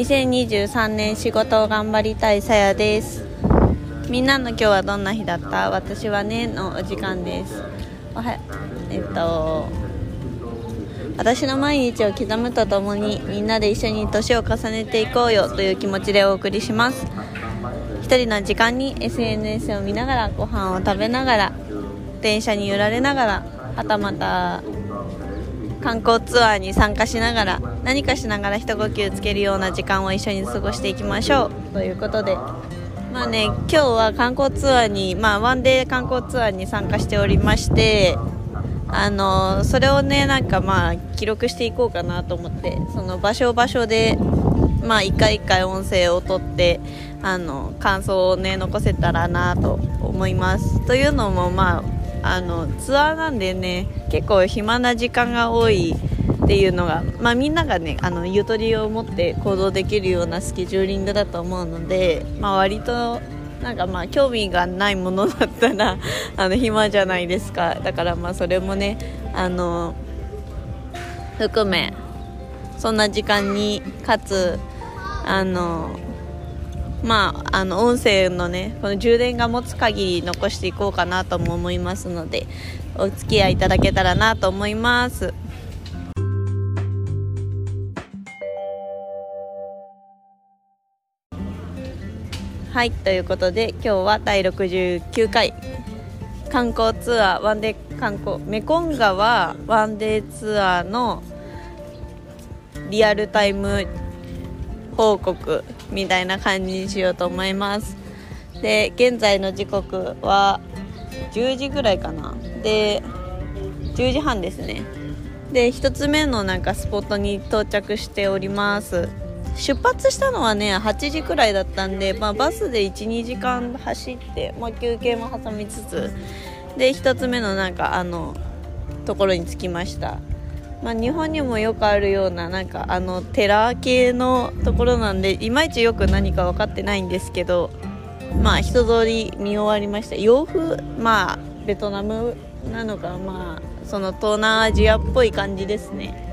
2023年仕事を頑張りたいさやです。みんなの今日はどんな日だった？私はねのお時間です。おはえっと私の毎日を刻むとともにみんなで一緒に年を重ねていこうよという気持ちでお送りします。一人の時間に SNS を見ながらご飯を食べながら電車に揺られながらはたまた観光ツアーに参加しながら何かしながら一呼吸つけるような時間を一緒に過ごしていきましょう。ということでまあね今日は観光ツアーにまあワンデー観光ツアーに参加しておりましてあのそれをねなんかまあ記録していこうかなと思ってその場所場所でまあ一回一回音声をとってあの感想をね残せたらなと思います。というのもまああのツアーなんでね結構暇な時間が多いっていうのが、まあ、みんながねあのゆとりを持って行動できるようなスケジューリングだと思うので、まあ、割となんかまあ興味がないものだったら あの暇じゃないですか。だからまあそれもねあの含めそんな時間にかつあのまあ、あの音声のねこの充電が持つ限り残していこうかなとも思いますのでお付き合いいただけたらなと思います。はいということで今日は第69回。観光ツアーワンデー観光。メコン川ワンデーツアーのリアルタイム報告みたいな感じにしようと思います。で現在の時刻は10時ぐらいかな。で10時半ですね。で1つ目のなんかスポットに到着しております。出発したのはね8時くらいだったんで、まあ、バスで12時間走って、まあ、休憩も挟みつつで1つ目のなんかあのところに着きました。まあ、日本にもよくあるようななんかあの寺系のところなんでいまいちよく何か分かってないんですけどまあ人通り見終わりました。洋風まあベトナムなのかまあその東南アジアっぽい感じですね。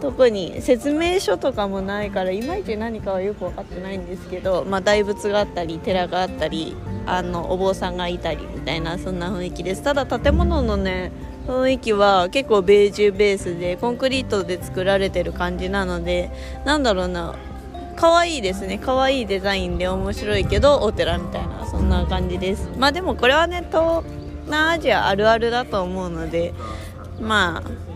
特に説明書とかもないからいまいち何かはよく分かってないんですけど、まあ、大仏があったり寺があったりあのお坊さんがいたりみたいなそんな雰囲気です。ただ建物のね雰囲気は結構ベージュベースでコンクリートで作られてる感じなのでなんだろうな可愛いですね。可愛いデザインで面白いけどお寺みたいなそんな感じです。まあでもこれはね東南アジアあるあるだと思うのでまあ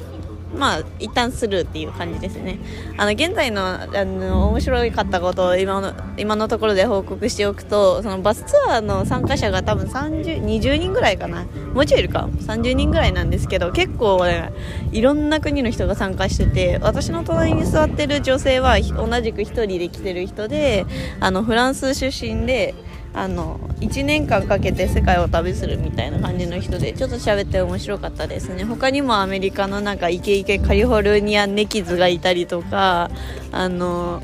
まあ一旦スルーっていう感じですね。あの現在のあの面白かったことを今の今のところで報告しておくとそのバスツアーの参加者が多分30 20人ぐらいかな。もうちょいいるか。30人ぐらいなんですけど結構ねいろんな国の人が参加してて私の隣に座ってる女性は同じく1人で来てる人であのフランス出身であの1年間かけて世界を旅するみたいな感じの人でちょっと喋って面白かったですね。他にもアメリカのなんかイケイケカリフォルニアネキズがいたりとかあの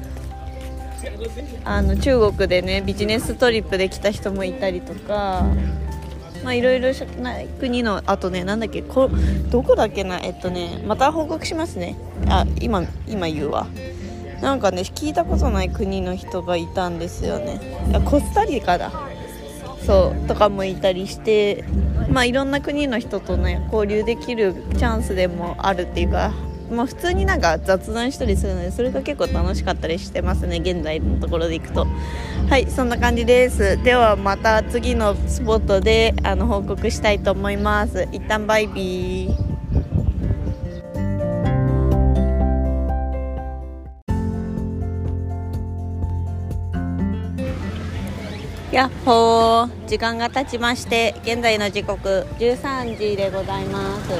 あの中国でねビジネストリップで来た人もいたりとかまあいろいろな国のあとねなんだっけこどこだっけなえっとねまた報告しますね。あ今今言うわ。なんかね聞いたことない国の人がいたんですよね。コスタリカだ。そうとかもいたりしてまあいろんな国の人とね交流できるチャンスでもあるっていうかまあ、普通になんか雑談したりするのでそれが結構楽しかったりしてますね現在のところでいくと。はいそんな感じです。ではまた次のスポットであの報告したいと思います。一旦バイビー。やっほー。時間が経ちまして現在の時刻13時でございます。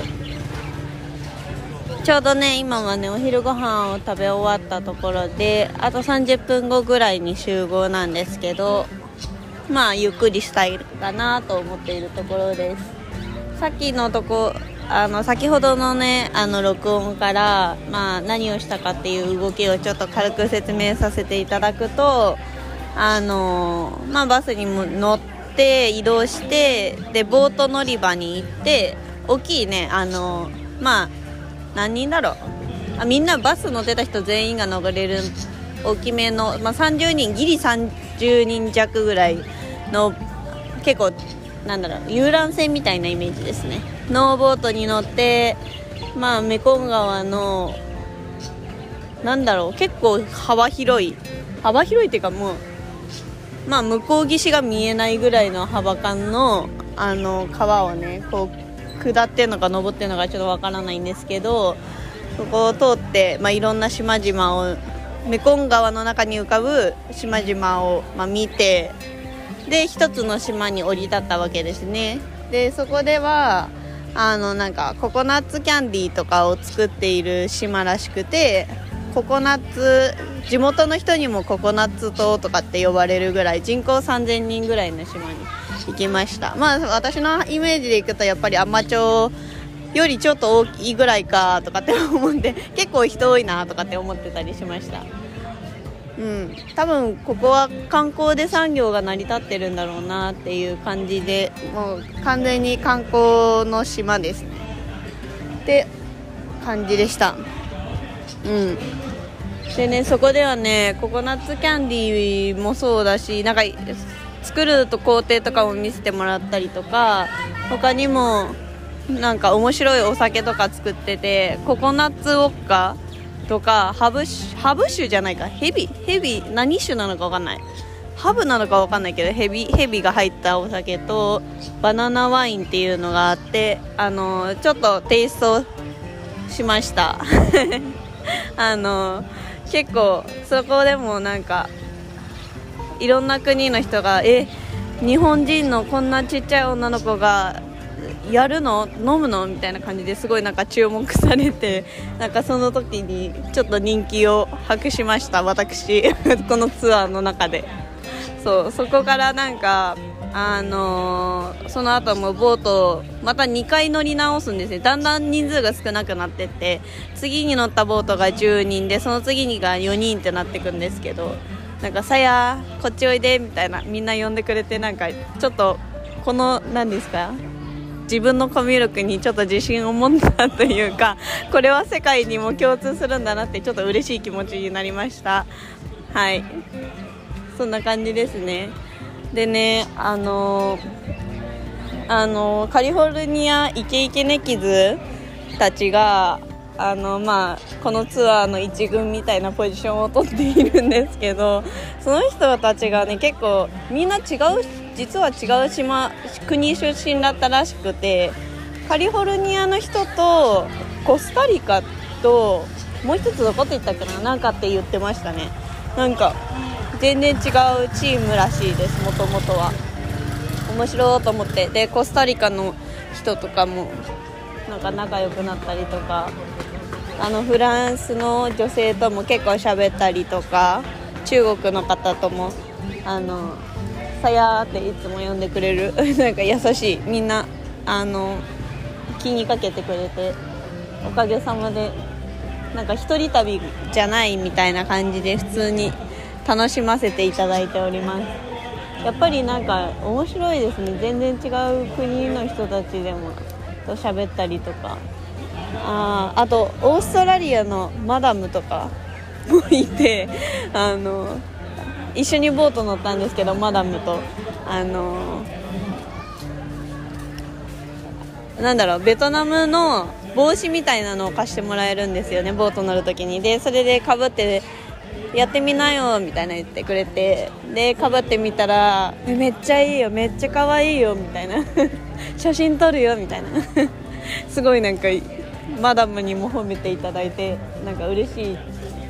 ちょうどね今はねお昼ご飯を食べ終わったところであと30分後ぐらいに集合なんですけどまあゆっくりしたいかなと思っているところです。さっきのとこあの先ほどのねあの録音から、まあ、何をしたかっていう動きをちょっと軽く説明させていただくとあのまあ、バスにも乗って移動してでボート乗り場に行って大きいねあのまあ何人だろう。あみんなバス乗ってた人全員が乗れる大きめの、まあ、30人ギリ30人弱ぐらいの結構なんだろう遊覧船みたいなイメージですね。ノーボートに乗ってまあメコン川のなんだろう結構幅広い。幅広いっていうかもうまあ向こう岸が見えないぐらいの幅感のあの川をねこう下ってるのか登ってるのかちょっとわからないんですけどそこを通って、まあ、いろんな島々をメコン川の中に浮かぶ島々を、まあ、見てで一つの島に降り立ったわけですね。でそこではあのなんかココナッツキャンディーとかを作っている島らしくてココナッツ地元の人にもココナッツ島とかって呼ばれるぐらい人口3000人ぐらいの島に行きました。まあ私のイメージでいくとやっぱり海士町よりちょっと大きいぐらいかとかって思って結構人多いなとかって思ってたりしました。うん。多分ここは観光で産業が成り立ってるんだろうなっていう感じでもう完全に観光の島ですね。って感じでした。うん。でねそこではねココナッツキャンディーもそうだしなんか作ると工程とかも見せてもらったりとか他にもなんか面白いお酒とか作っててココナッツウォッカとかハブハブ酒じゃないかヘビ？ヘビ？何酒なのか分かんない。ハブなのか分かんないけどヘビ？ヘビが入ったお酒とバナナワインっていうのがあってあのちょっとテイストしました。あの結構そこでもなんかいろんな国の人がえ日本人のこんなちっちゃい女の子がやるの？飲むの？みたいな感じですごいなんか注目されてなんかその時にちょっと人気を博しました私。このツアーの中で。そうそこからなんかあのー、その後もボートまた2回乗り直すんですね。だんだん人数が少なくなってって次に乗ったボートが10人でその次にが4人ってなってくんですけどなんかさやこっちおいでみたいなみんな呼んでくれてなんかちょっとこの何ですか自分のコミュ力にちょっと自信を持ったというかこれは世界にも共通するんだなってちょっと嬉しい気持ちになりました。はい。そんな感じですね。でねあのあのカリフォルニアイケイケネキズたちがあのまあ、このツアーの一軍みたいなポジションを取っているんですけどその人たちがね結構みんな違う実は違う島国出身だったらしくてカリフォルニアの人とコスタリカともう一つどこって言ったっけななんかって言ってましたね。なんか全然違うチームらしいですもともとは。面白いと思って。でコスタリカの人とかもなんか仲良くなったりとかあのフランスの女性とも結構喋ったりとか中国の方ともあのさやっていつも呼んでくれる。なんか優しい。みんなあの気にかけてくれておかげさまでなんか一人旅じゃないみたいな感じで普通に楽しませていただいております。やっぱりなんか面白いですね。全然違う国の人たちでもと喋ったりとか。ああとオーストラリアのマダムとか もいてあの一緒にボート乗ったんですけどマダムと。あのなんだろうベトナムの帽子みたいなのを貸してもらえるんですよねボート乗るときに。でそれでかぶってやってみなよみたいな言ってくれてでかぶってみたらめっちゃいいよめっちゃ可愛いよみたいな。写真撮るよみたいな。すごいなんかマダムにも褒めていただいてなんか嬉しい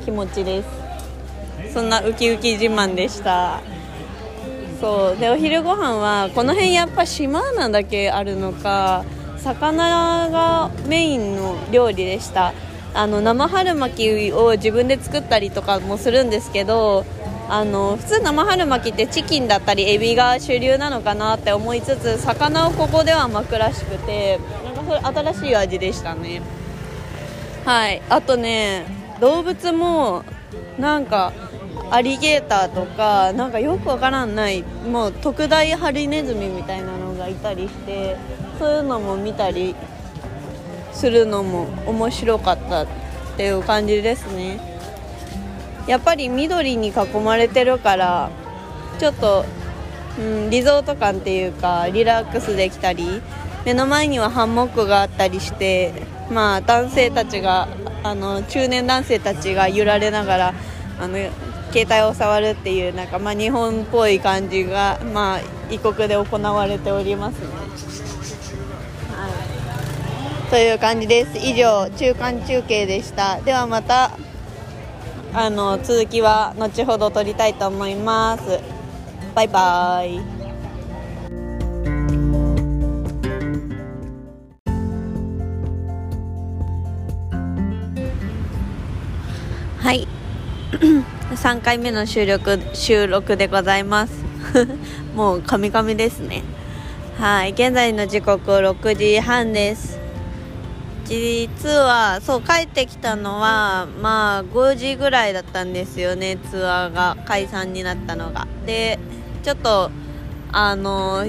気持ちです。そんなウキウキ自慢でした。そう。でお昼ご飯はこの辺やっぱ島なだけあるのか魚がメインの料理でした。あの生春巻きを自分で作ったりとかもするんですけどあの普通生春巻きってチキンだったりエビが主流なのかなって思いつつ魚をここでは巻くらしくてなんかそれ新しい味でしたね。はい。あとね動物もなんかアリゲーターとかなんかよくわからないもう特大ハリネズミみたいなのがいたりしてそういうのも見たりするのも面白かったっていう感じですねやっぱり緑に囲まれてるからちょっと、うん、リゾート感っていうかリラックスできたり目の前にはハンモックがあったりしてまあ男性たちがあの中年男性たちが揺られながらあの携帯を触るっていうなんか、まあ、日本っぽい感じが、まあ、異国で行われておりますね。という感じです。以上中間中継でした。ではまたあの続きは後ほど撮りたいと思います。バイバイ。はい。3回目の収録収録でございます。もうカミカミですね。はい。現在の時刻6時半です。実はそう帰ってきたのはまあ5時ぐらいだったんですよねツアーが解散になったのが。でちょっとあの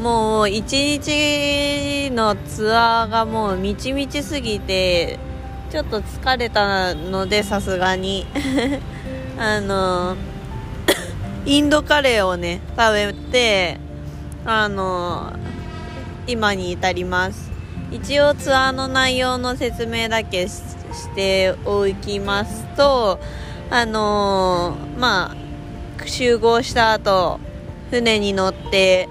もう一日のツアーがもうみちみちすぎてちょっと疲れたのでさすがに。あのインドカレーをね食べてあの今に至ります。一応ツアーの内容の説明だけしておきますとあのまあ集合した後船に乗って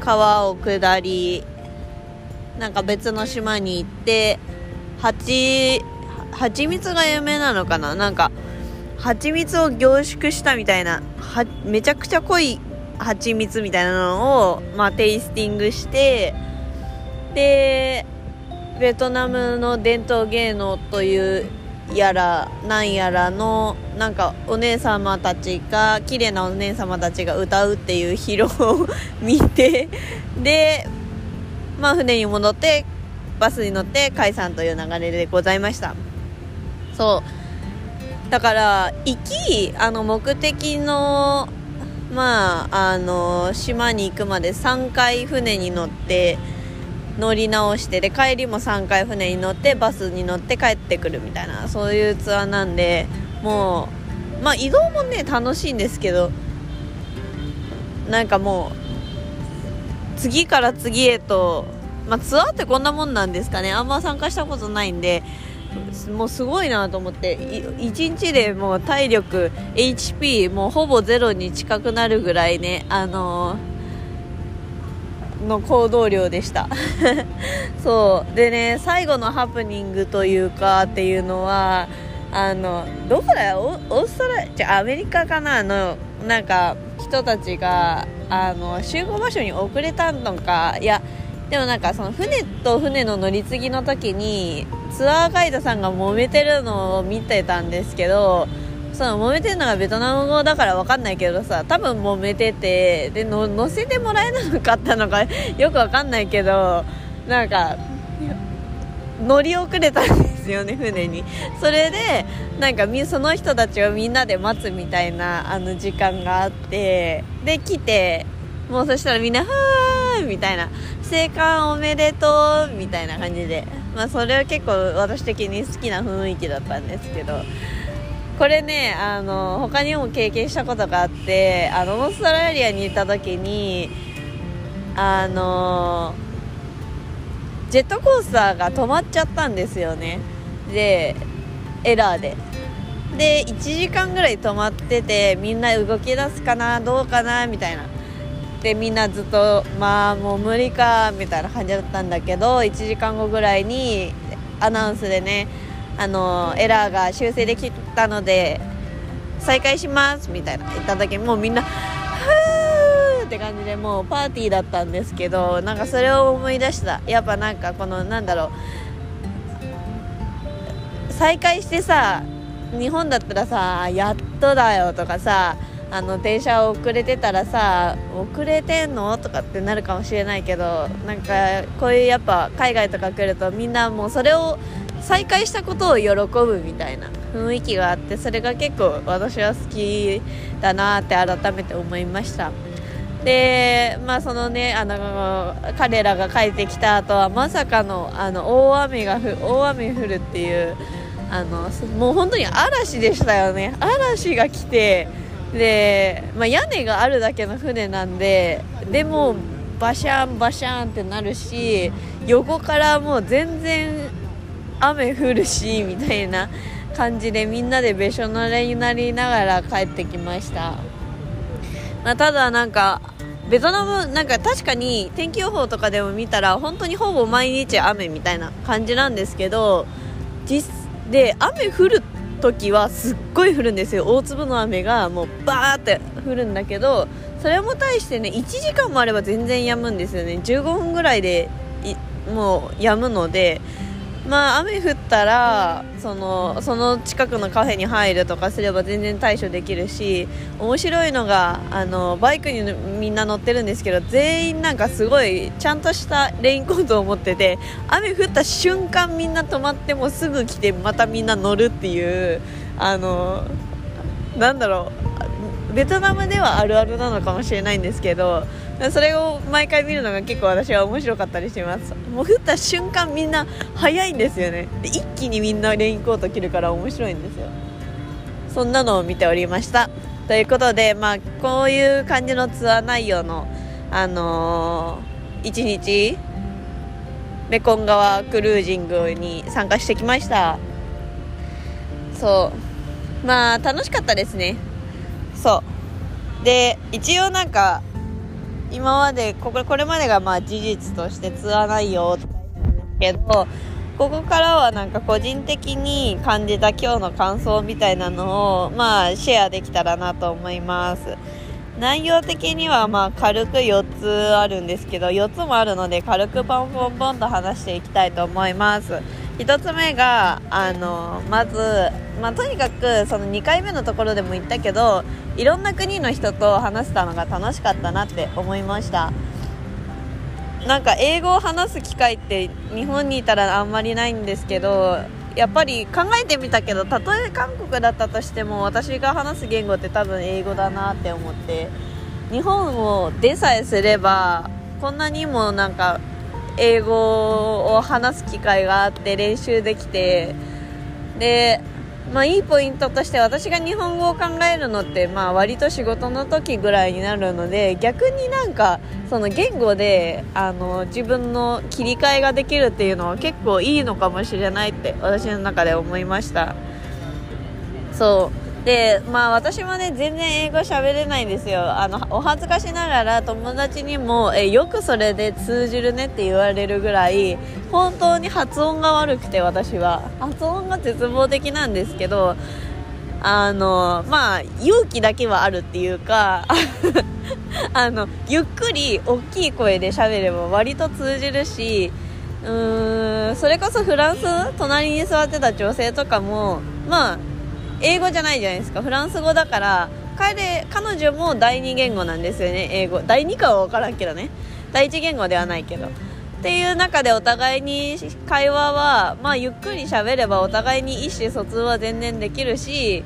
川を下りなんか別の島に行って蜂蜂蜜が有名なのかな？なんか蜂蜜を凝縮したみたいなはめちゃくちゃ濃い蜂蜜みたいなのを、まあ、テイスティングしてでベトナムの伝統芸能というやらなんやらのなんかお姉様たちが綺麗なお姉様たちが歌うっていう披露を 見てでまあ船に戻ってバスに乗って解散という流れでございました。そう。だから行きあの目的のまああの島に行くまで3回船に乗って乗り直してで帰りも3回船に乗ってバスに乗って帰ってくるみたいなそういうツアーなんでもうまあ移動もね楽しいんですけどなんかもう次から次へとまあ、ツアーってこんなもんなんですかね。あんま参加したことないんでもうすごいなと思って1日でもう体力 HP もうほぼゼロに近くなるぐらいねあのー、の行動量でした。そう。でね最後のハプニングというかっていうのはあのどこだよ？オーストラリア？じゃアメリカかな？のなんか人たちがあの集合場所に遅れたのか？いやでもなんかその船と船の乗り継ぎの時にツアーガイドさんが揉めてるのを見てたんですけどその揉めてるのがベトナム語だから分かんないけどさ多分揉めててでの乗せてもらえなかったのか よく分かんないけどなんか乗り遅れたんですよね 船に。それでなんかその人たちをみんなで待つみたいなあの時間があってで来てもうそしたらみんな「はーみたいな生還おめでとうみたいな感じで、まあ、それは結構私的に好きな雰囲気だったんですけど。これねあの他にも経験したことがあってあのオーストラリアにいた時にあのジェットコースターが止まっちゃったんですよね。でエラーで。で1時間ぐらい止まっててみんな動き出すかなどうかなみたいな。でみんなずっとまあもう無理かみたいな感じだったんだけど1時間後ぐらいにアナウンスでねあのエラーが修正できたので再開しますみたいな言った時もうみんなふーって感じでもうパーティーだったんですけどなんかそれを思い出したやっぱなんかこのなんだろう再開してさ日本だったらさやっとだよとかさあの電車遅れてたらさ遅れてんのとかってなるかもしれないけどなんかこういうやっぱ海外とか来るとみんなもうそれを再開したことを喜ぶみたいな雰囲気があってそれが結構私は好きだなって改めて思いました。でまあそのねあの彼らが帰ってきた後はまさかのあの大雨が大雨降るっていうあのもう本当に嵐でしたよね。嵐が来てで、まあ、屋根があるだけの船なんででもバシャンバシャンってなるし横からもう全然雨降るしみたいな感じでみんなでべしょ濡れになりながら帰ってきました、まあ、ただなんかベトナムなんか確かに天気予報とかでも見たら本当にほぼ毎日雨みたいな感じなんですけど実で雨降る時はすっごい降るんですよ。大粒の雨がもうバーって降るんだけどそれも対してね1時間もあれば全然止むんですよね。15分ぐらいでもう止むのでまあ雨降ったらそのその近くのカフェに入るとかすれば全然対処できるし面白いのがあのバイクにみんな乗ってるんですけど全員なんかすごいちゃんとしたレインコートを持ってて雨降った瞬間みんな止まってもすぐ来てまたみんな乗るっていうあのなんだろうベトナムではあるあるなのかもしれないんですけどそれを毎回見るのが結構私は面白かったりします。もう降った瞬間みんな早いんですよね。一気にみんなレインコート着るから面白いんですよ。そんなのを見ておりました。ということでまあこういう感じのツアー内容のあのー、1日メコン川クルージングに参加してきました。そう。まあ楽しかったですね。そう。で一応なんか今までこここれまでがまあ事実としてツアー内容って書いてるんですけどここからはなんか個人的に感じた今日の感想みたいなのをまあシェアできたらなと思います。内容的にはまあ軽く4つあるんですけど4つもあるので軽くポンポンポンと話していきたいと思います。1つ目があのまず、まあ、とにかくその2回目のところでも言ったけどいろんな国の人と話せたのが楽しかったなって思いました。なんか英語を話す機会って日本にいたらあんまりないんですけどやっぱり考えてみたけどたとえ韓国だったとしても私が話す言語って多分英語だなって思って日本を出さえすればこんなにもなんか英語を話す機会があって練習できてでまあいいポイントとして私が日本語を考えるのってまあ割と仕事の時ぐらいになるので逆になんかその言語であの自分の切り替えができるっていうのは結構いいのかもしれないって私の中で思いました。そう。でまあ私もね全然英語喋れないんですよ。あのお恥ずかしながら友達にもえよくそれで通じるねって言われるぐらい本当に発音が悪くて私は。発音が絶望的なんですけどあのまあ勇気だけはあるっていうか あのゆっくり大きい声で喋れば割と通じるしうーんそれこそフランス隣に座ってた女性とかもまあ英語じゃないじゃないですか。フランス語だから彼彼女も第二言語なんですよね。英語。第2かは分からんけどね。第一言語ではないけど。っていう中でお互いに会話は、まあ、ゆっくり喋ればお互いに意思疎通は全然できるし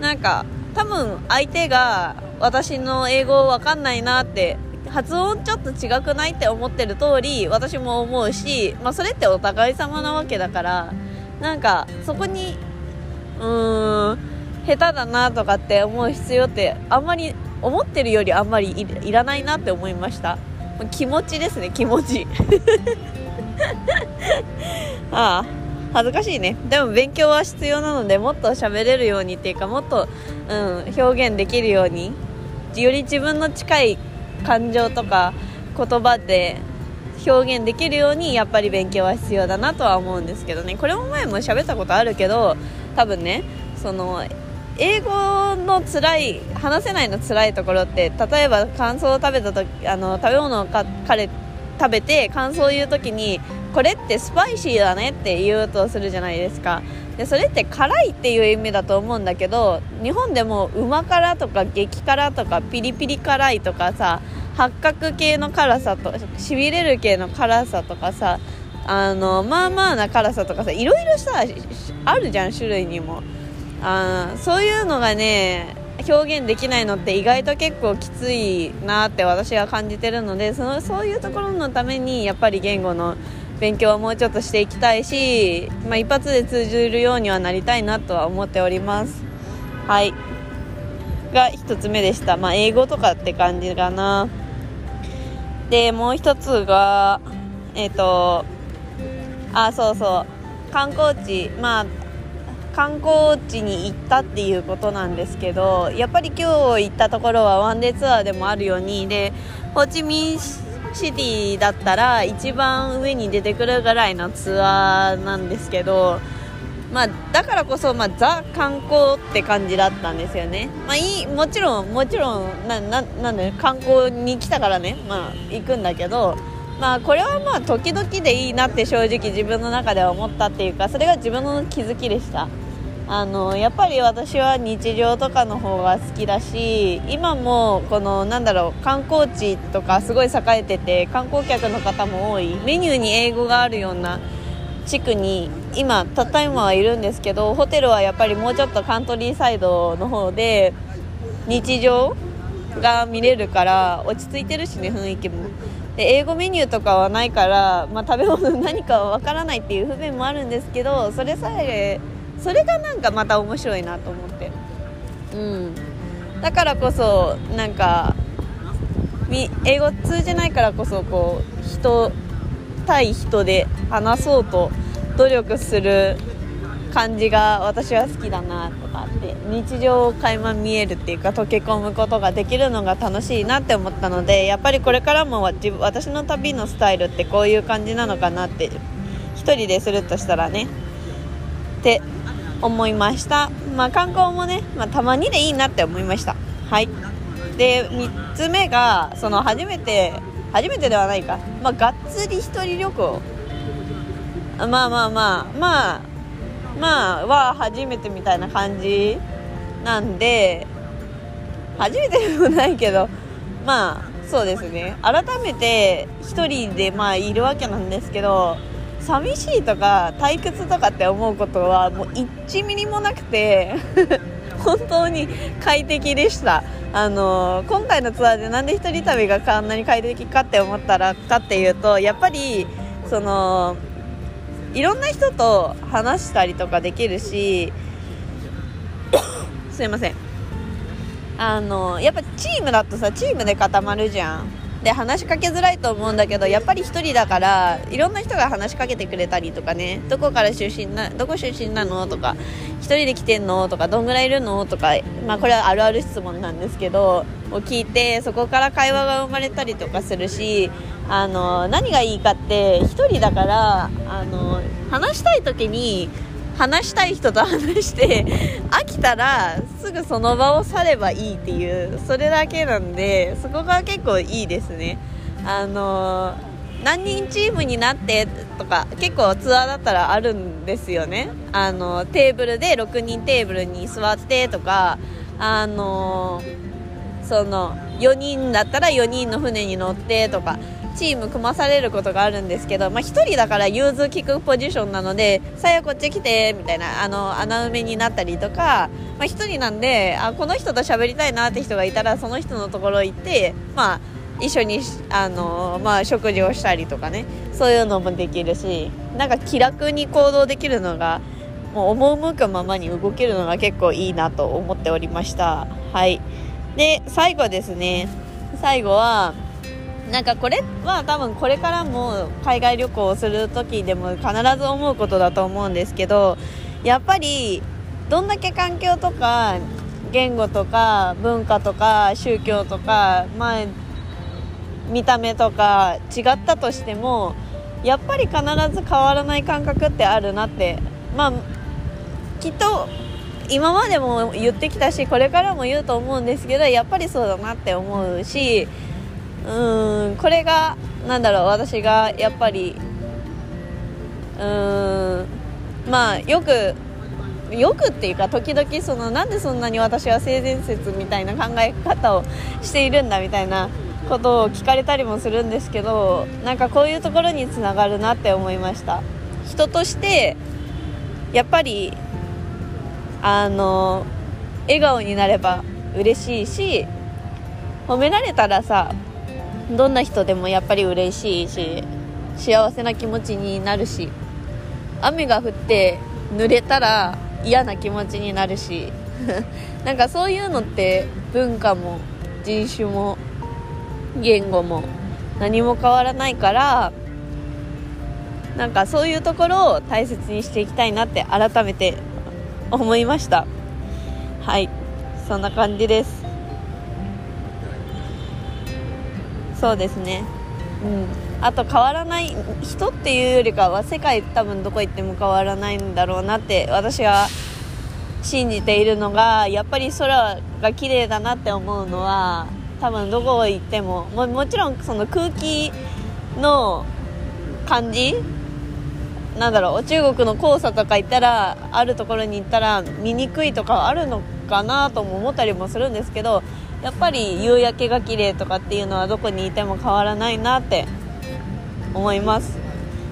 なんか多分相手が私の英語わかんないなって発音ちょっと違くないって思ってる通り私も思うし、まあ、それってお互い様なわけだからなんかそこにうん下手だなとかって思う必要ってあんまり思ってるよりあんまりいらないなって思いました。気持ちですね気持ち。ああ恥ずかしいね。でも勉強は必要なのでもっと喋れるようにっていうかもっと、うん、表現できるように。より自分の近い感情とか言葉で表現できるようにやっぱり勉強は必要だなとは思うんですけどね。これも前も喋ったことあるけど多分ねその英語の辛い話せないの辛いところって例えば感想を食べた時あの食べ物をか彼食べて感想を言う時にこれってスパイシーだねって言うとするじゃないですか。でそれって辛いっていう意味だと思うんだけど日本でもうま辛とか激辛とかピリピリ辛いとかさ八角系の辛さとしびれる系の辛さとかさあのまあまあな辛さとかさいろいろさあるじゃん種類にも。あそういうのがね表現できないのって意外と結構きついなって私は感じてるのでそのそういうところのためにやっぱり言語の勉強はもうちょっとしていきたいし、まあ、一発で通じるようにはなりたいなとは思っております。はい。が1つ目でした、まあ、英語とかって感じかな。でもう1つがえっ、ー、とあそうそう。観光地まあ観光地に行ったっていうことなんですけどやっぱり今日行ったところはワンデーツアーでもあるようにでホーチミンシティだったら一番上に出てくるぐらいのツアーなんですけど、まあ、だからこそ、まあ、ザ観光って感じだったんですよね、まあ、いいもちろんもちろんなななんで観光に来たからね、まあ、行くんだけど、まあ、これはまあ時々でいいなって正直自分の中では思ったっていうかそれが自分の気づきでした。あのやっぱり私は日常とかの方が好きだし今もこのなんだろう観光地とかすごい栄えてて観光客の方も多いメニューに英語があるような地区に今たった今はいるんですけどホテルはやっぱりもうちょっとカントリーサイドの方で日常が見れるから落ち着いてるしね雰囲気もで英語メニューとかはないから、まあ、食べ物何かはわからないっていう不便もあるんですけどそれさえそれがなんかまた面白いなと思って。うん。だからこそなんか英語通じないからこそこう人対人で話そうと努力する感じが私は好きだなとかって日常を垣間見えるっていうか溶け込むことができるのが楽しいなって思ったのでやっぱりこれからも私の旅のスタイルってこういう感じなのかなって1人でするとしたらねって思いました、まあ、観光もね、まあ、たまにでいいなって思いました。はい。で3つ目がその初めて初めてではないか、まあ、がっつり1人旅行。まあまあまあまあまあは初めてみたいな感じなんで初めてでもないけどまあそうですね。改めて1人でまあいるわけなんですけど寂しいとか退屈とかって思うことはもう1ミリもなくて 本当に快適でした。あの今回のツアーでなんで1人旅があんなに快適かって思ったらかっていうとやっぱりそのいろんな人と話したりとかできるし すいません。あのやっぱチームだとさチームで固まるじゃん。で話しかけづらいと思うんだけどやっぱり1人だからいろんな人が話しかけてくれたりとかね。どこから出身などこ出身なのとか1人で来てんのとかどんぐらいいるのとか、まあ、これはあるある質問なんですけどを聞いてそこから会話が生まれたりとかするしあの何がいいかって1人だからあの話したい時に話したい人と話して飽きたらすぐその場を去ればいいっていうそれだけなんでそこが結構いいですね。あの何人チームになってとか結構ツアーだったらあるんですよね。あのテーブルで6人テーブルに座ってとかあのその4人だったら4人の船に乗ってとかチーム組まされることがあるんですけど、まあ、1人だから融通聞くポジションなので「さやこっち来て」みたいなあの穴埋めになったりとか、まあ、1人なんであこの人と喋りたいなって人がいたらその人のところ行って、まあ、一緒にあの、まあ、食事をしたりとかねそういうのもできるしなんか気楽に行動できるのがもう赴くままに動けるのが結構いいなと思っておりました。はい。で最後ですね。最後はなんかこれは多分これからも海外旅行をする時でも必ず思うことだと思うんですけどやっぱりどんだけ環境とか言語とか文化とか宗教とか、まあ、見た目とか違ったとしてもやっぱり必ず変わらない感覚ってあるなって。まあきっと今までも言ってきたしこれからも言うと思うんですけどやっぱりそうだなって思うしうんこれがなんだろう私がやっぱりうんまあよくよくっていうか時々そのなんでそんなに私は性善説みたいな考え方をしているんだみたいなことを聞かれたりもするんですけどなんかこういうところにつながるなって思いました。人としてやっぱりあの笑顔になれば嬉しいし褒められたらさどんな人でもやっぱり嬉しいし幸せな気持ちになるし雨が降って濡れたら嫌な気持ちになるし なんかそういうのって文化も人種も言語も何も変わらないからなんかそういうところを大切にしていきたいなって改めて思いました。はい。そんな感じです。そうですね。うん。あと変わらない人っていうよりかは世界多分どこ行っても変わらないんだろうなって私が信じているのがやっぱり空が綺麗だなって思うのは多分どこ行ってもももちろんその空気の感じなんだろう中国の黄砂とか行ったらあるところに行ったら見にくいとかあるのかなとも思ったりもするんですけどやっぱり夕焼けが綺麗とかっていうのはどこにいても変わらないなって思います。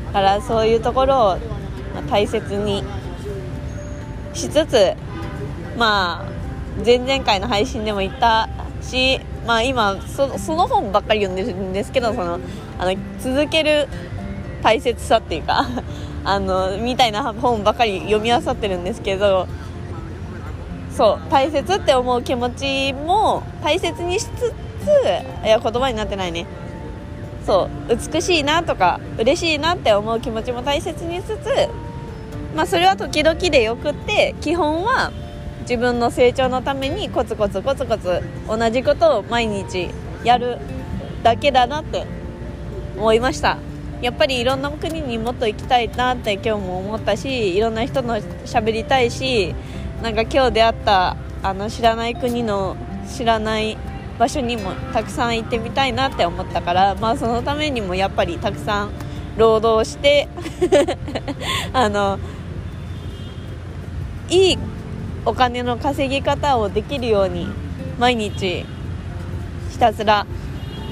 だからそういうところを大切にしつつまあ前々回の配信でも言ったし、まあ、今そその本ばっかり読んでるんですけどそのあの続ける大切さっていうか あのみたいな本ばっかり読み漁ってるんですけどそう大切って思う気持ちも大切にしつついや言葉になってないね。そう美しいなとか嬉しいなって思う気持ちも大切にしつつまあそれは時々でよくって基本は自分の成長のためにコツコツコツコツ同じことを毎日やるだけだなって思いました。やっぱりいろんな国にもっと行きたいなって今日も思ったしいろんな人の喋りたいしなんか今日出会ったあの知らない国の知らない場所にもたくさん行ってみたいなって思ったから、まあ、そのためにもやっぱりたくさん労働して あのいいお金の稼ぎ方をできるように毎日ひたすら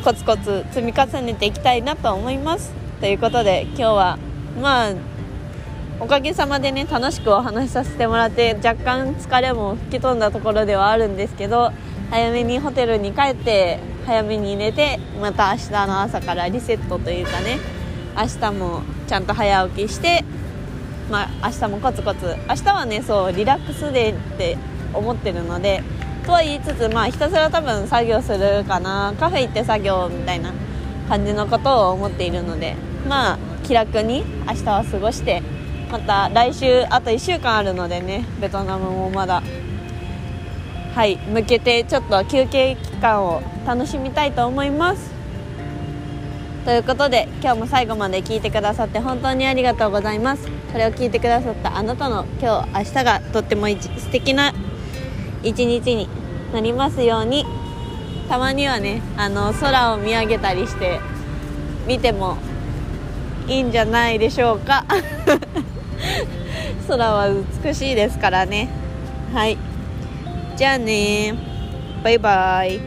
コツコツ積み重ねていきたいなと思います。ということで今日はまあおかげさまでね楽しくお話しさせてもらって若干疲れも吹き飛んだところではあるんですけど早めにホテルに帰って早めに寝てまた明日の朝からリセットというかね明日もちゃんと早起きしてまあ明日もコツコツ明日はねそうリラックスデーって思ってるのでとは言いつつまあひたすら多分作業するかなカフェ行って作業みたいな感じのことを思っているのでまあ気楽に明日は過ごしてまた来週あと1週間あるのでねベトナムもまだ。はい向けてちょっと休憩期間を楽しみたいと思います。ということで今日も最後まで聞いてくださって本当にありがとうございます。これを聞いてくださったあなたの今日明日がとっても素敵な一日になりますように。たまにはねあの空を見上げたりして見てもいいんじゃないでしょうか。空は美しいですからね。はい。じゃあね。バイバイ。